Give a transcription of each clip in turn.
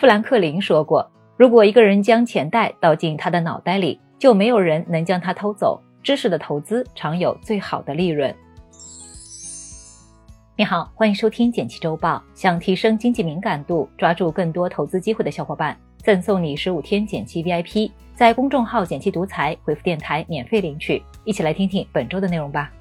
富兰克林说过：“如果一个人将钱袋倒进他的脑袋里，就没有人能将它偷走。知识的投资常有最好的利润。”你好，欢迎收听简七周报。想提升经济敏感度，抓住更多投资机会的小伙伴，赠送你十五天简七 VIP，在公众号“简七独裁回复“电台”免费领取。一起来听听本周的内容吧。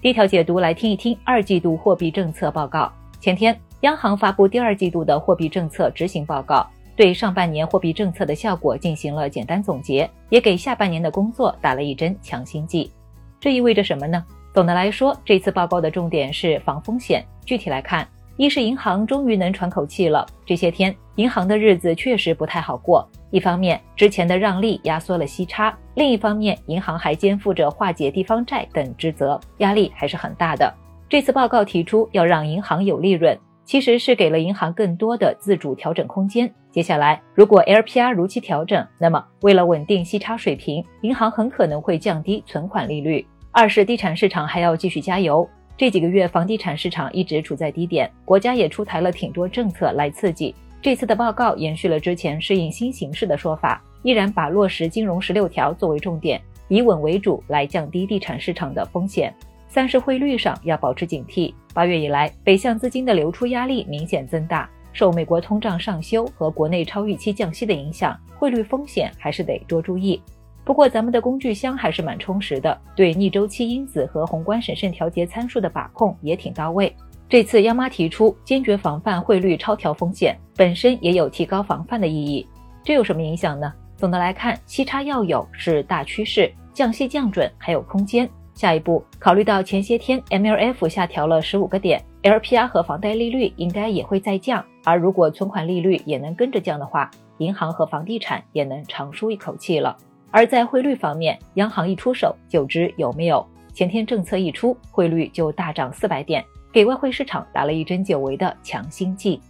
第一条解读，来听一听二季度货币政策报告。前天。央行发布第二季度的货币政策执行报告，对上半年货币政策的效果进行了简单总结，也给下半年的工作打了一针强心剂。这意味着什么呢？总的来说，这次报告的重点是防风险。具体来看，一是银行终于能喘口气了。这些天，银行的日子确实不太好过。一方面，之前的让利压缩了息差；另一方面，银行还肩负着化解地方债等职责，压力还是很大的。这次报告提出要让银行有利润。其实是给了银行更多的自主调整空间。接下来，如果 LPR 如期调整，那么为了稳定息差水平，银行很可能会降低存款利率。二是地产市场还要继续加油。这几个月房地产市场一直处在低点，国家也出台了挺多政策来刺激。这次的报告延续了之前适应新形势的说法，依然把落实金融十六条作为重点，以稳为主来降低地产市场的风险。三是汇率上要保持警惕。八月以来，北向资金的流出压力明显增大，受美国通胀上修和国内超预期降息的影响，汇率风险还是得多注意。不过，咱们的工具箱还是蛮充实的，对逆周期因子和宏观审慎调节参数的把控也挺到位。这次央妈提出坚决防范汇率超调风险，本身也有提高防范的意义。这有什么影响呢？总的来看，息差要有是大趋势，降息降准还有空间。下一步，考虑到前些天 MLF 下调了十五个点，LPR 和房贷利率应该也会再降。而如果存款利率也能跟着降的话，银行和房地产也能长舒一口气了。而在汇率方面，央行一出手就知有没有。前天政策一出，汇率就大涨四百点，给外汇市场打了一针久违的强心剂。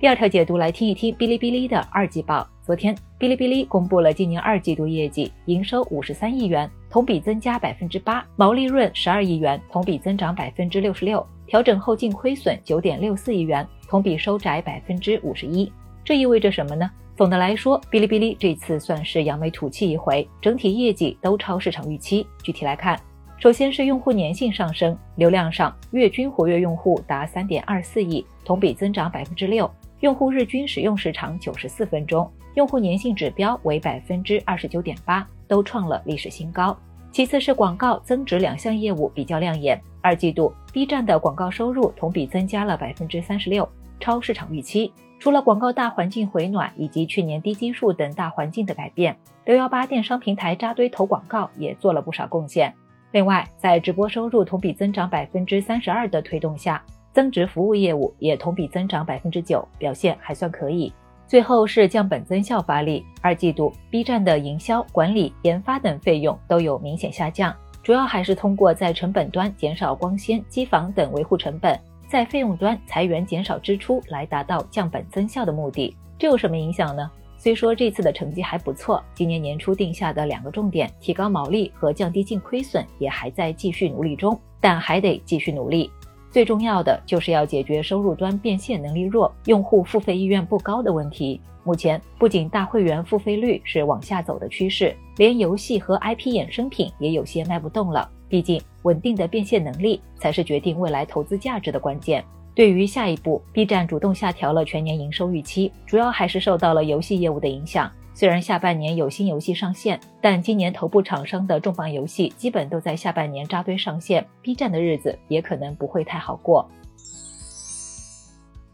第二条解读来听一听哔哩哔哩的二季报。昨天，哔哩哔哩公布了今年二季度业绩，营收五十三亿元。同比增加百分之八，毛利润十二亿元，同比增长百分之六十六，调整后净亏损九点六四亿元，同比收窄百分之五十一。这意味着什么呢？总的来说，哔哩哔哩这次算是扬眉吐气一回，整体业绩都超市场预期。具体来看，首先是用户粘性上升，流量上月均活跃用户达三点二四亿，同比增长百分之六，用户日均使用时长九十四分钟，用户粘性指标为百分之二十九点八。都创了历史新高。其次是广告增值两项业务比较亮眼。二季度 B 站的广告收入同比增加了百分之三十六，超市场预期。除了广告大环境回暖以及去年低基数等大环境的改变，六幺八电商平台扎堆投广告也做了不少贡献。另外，在直播收入同比增长百分之三十二的推动下，增值服务业务也同比增长百分之九，表现还算可以。最后是降本增效发力，二季度 B 站的营销、管理、研发等费用都有明显下降，主要还是通过在成本端减少光纤、机房等维护成本，在费用端裁员减少支出来达到降本增效的目的。这有什么影响呢？虽说这次的成绩还不错，今年年初定下的两个重点——提高毛利和降低净亏损，也还在继续努力中，但还得继续努力。最重要的就是要解决收入端变现能力弱、用户付费意愿不高的问题。目前不仅大会员付费率是往下走的趋势，连游戏和 IP 衍生品也有些卖不动了。毕竟稳定的变现能力才是决定未来投资价值的关键。对于下一步，B 站主动下调了全年营收预期，主要还是受到了游戏业务的影响。虽然下半年有新游戏上线，但今年头部厂商的重磅游戏基本都在下半年扎堆上线，B 站的日子也可能不会太好过。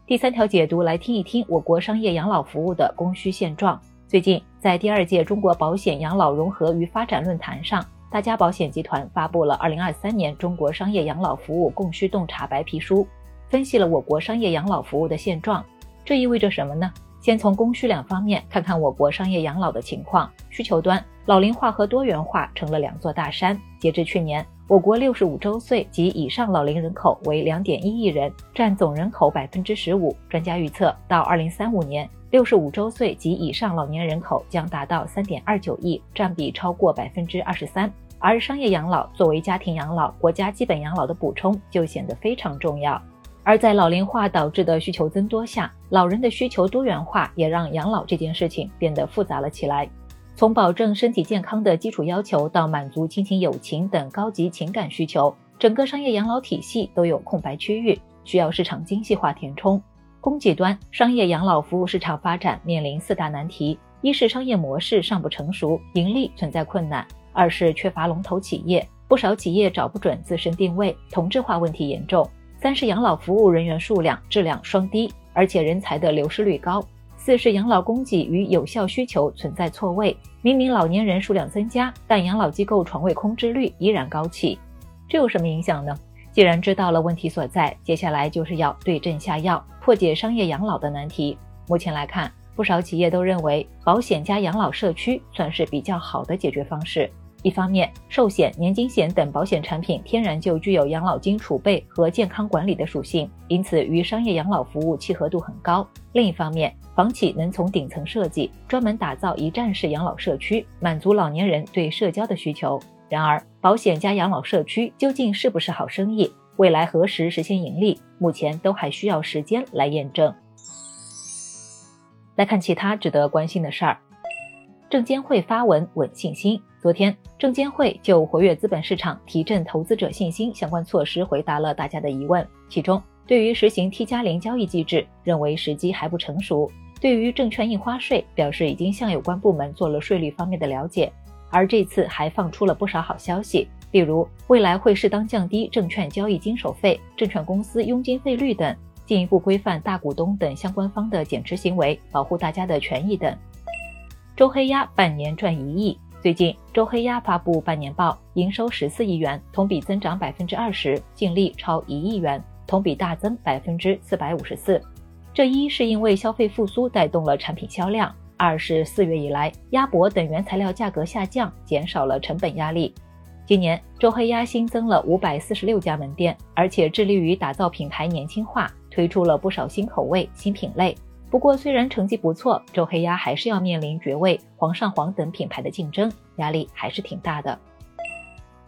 第三条解读来听一听我国商业养老服务的供需现状。最近，在第二届中国保险养老融合与发展论坛上，大家保险集团发布了《二零二三年中国商业养老服务供需洞察白皮书》，分析了我国商业养老服务的现状。这意味着什么呢？先从供需两方面看看我国商业养老的情况。需求端，老龄化和多元化成了两座大山。截至去年，我国六十五周岁及以上老龄人口为两点一亿人，占总人口百分之十五。专家预测，到二零三五年，六十五周岁及以上老年人口将达到三点二九亿，占比超过百分之二十三。而商业养老作为家庭养老、国家基本养老的补充，就显得非常重要。而在老龄化导致的需求增多下，老人的需求多元化也让养老这件事情变得复杂了起来。从保证身体健康的基础要求到满足亲情、友情等高级情感需求，整个商业养老体系都有空白区域，需要市场精细化填充。供给端商业养老服务市场发展面临四大难题：一是商业模式尚不成熟，盈利存在困难；二是缺乏龙头企业，不少企业找不准自身定位，同质化问题严重。三是养老服务人员数量、质量双低，而且人才的流失率高。四是养老供给与有效需求存在错位，明明老年人数量增加，但养老机构床位空置率依然高企。这有什么影响呢？既然知道了问题所在，接下来就是要对症下药，破解商业养老的难题。目前来看，不少企业都认为保险加养老社区算是比较好的解决方式。一方面，寿险、年金险等保险产品天然就具有养老金储备和健康管理的属性，因此与商业养老服务契合度很高。另一方面，房企能从顶层设计专门打造一站式养老社区，满足老年人对社交的需求。然而，保险加养老社区究竟是不是好生意？未来何时实现盈利？目前都还需要时间来验证。来看其他值得关心的事儿。证监会发文稳信心。昨天，证监会就活跃资本市场、提振投资者信心相关措施回答了大家的疑问。其中，对于实行 T 加零交易机制，认为时机还不成熟；对于证券印花税，表示已经向有关部门做了税率方面的了解。而这次还放出了不少好消息，例如未来会适当降低证券交易经手费、证券公司佣金费率等，进一步规范大股东等相关方的减持行为，保护大家的权益等。周黑鸭半年赚一亿。最近，周黑鸭发布半年报，营收十四亿元，同比增长百分之二十，净利超一亿元，同比大增百分之四百五十四。这一是因为消费复苏带动了产品销量，二是四月以来鸭脖等原材料价格下降，减少了成本压力。今年，周黑鸭新增了五百四十六家门店，而且致力于打造品牌年轻化，推出了不少新口味、新品类。不过，虽然成绩不错，周黑鸭还是要面临绝味、煌上煌等品牌的竞争，压力还是挺大的。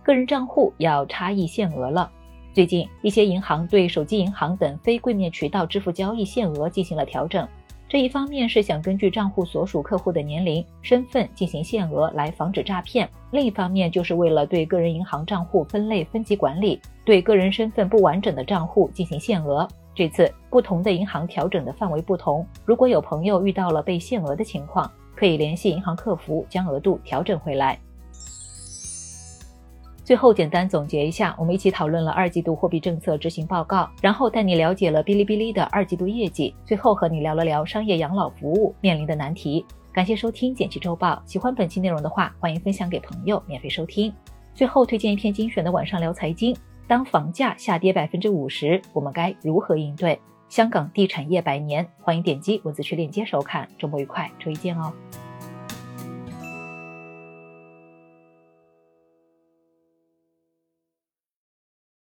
个人账户要差异限额了。最近，一些银行对手机银行等非柜面渠道支付交易限额进行了调整。这一方面是想根据账户所属客户的年龄、身份进行限额，来防止诈骗；另一方面就是为了对个人银行账户分类分级管理，对个人身份不完整的账户进行限额。这次不同的银行调整的范围不同，如果有朋友遇到了被限额的情况，可以联系银行客服将额度调整回来。最后简单总结一下，我们一起讨论了二季度货币政策执行报告，然后带你了解了哔哩哔哩的二季度业绩，最后和你聊了聊商业养老服务面临的难题。感谢收听简七周报，喜欢本期内容的话，欢迎分享给朋友免费收听。最后推荐一篇精选的晚上聊财经。当房价下跌百分之五十，我们该如何应对？香港地产业百年，欢迎点击文字区链接收看。周末愉快，周一见哦。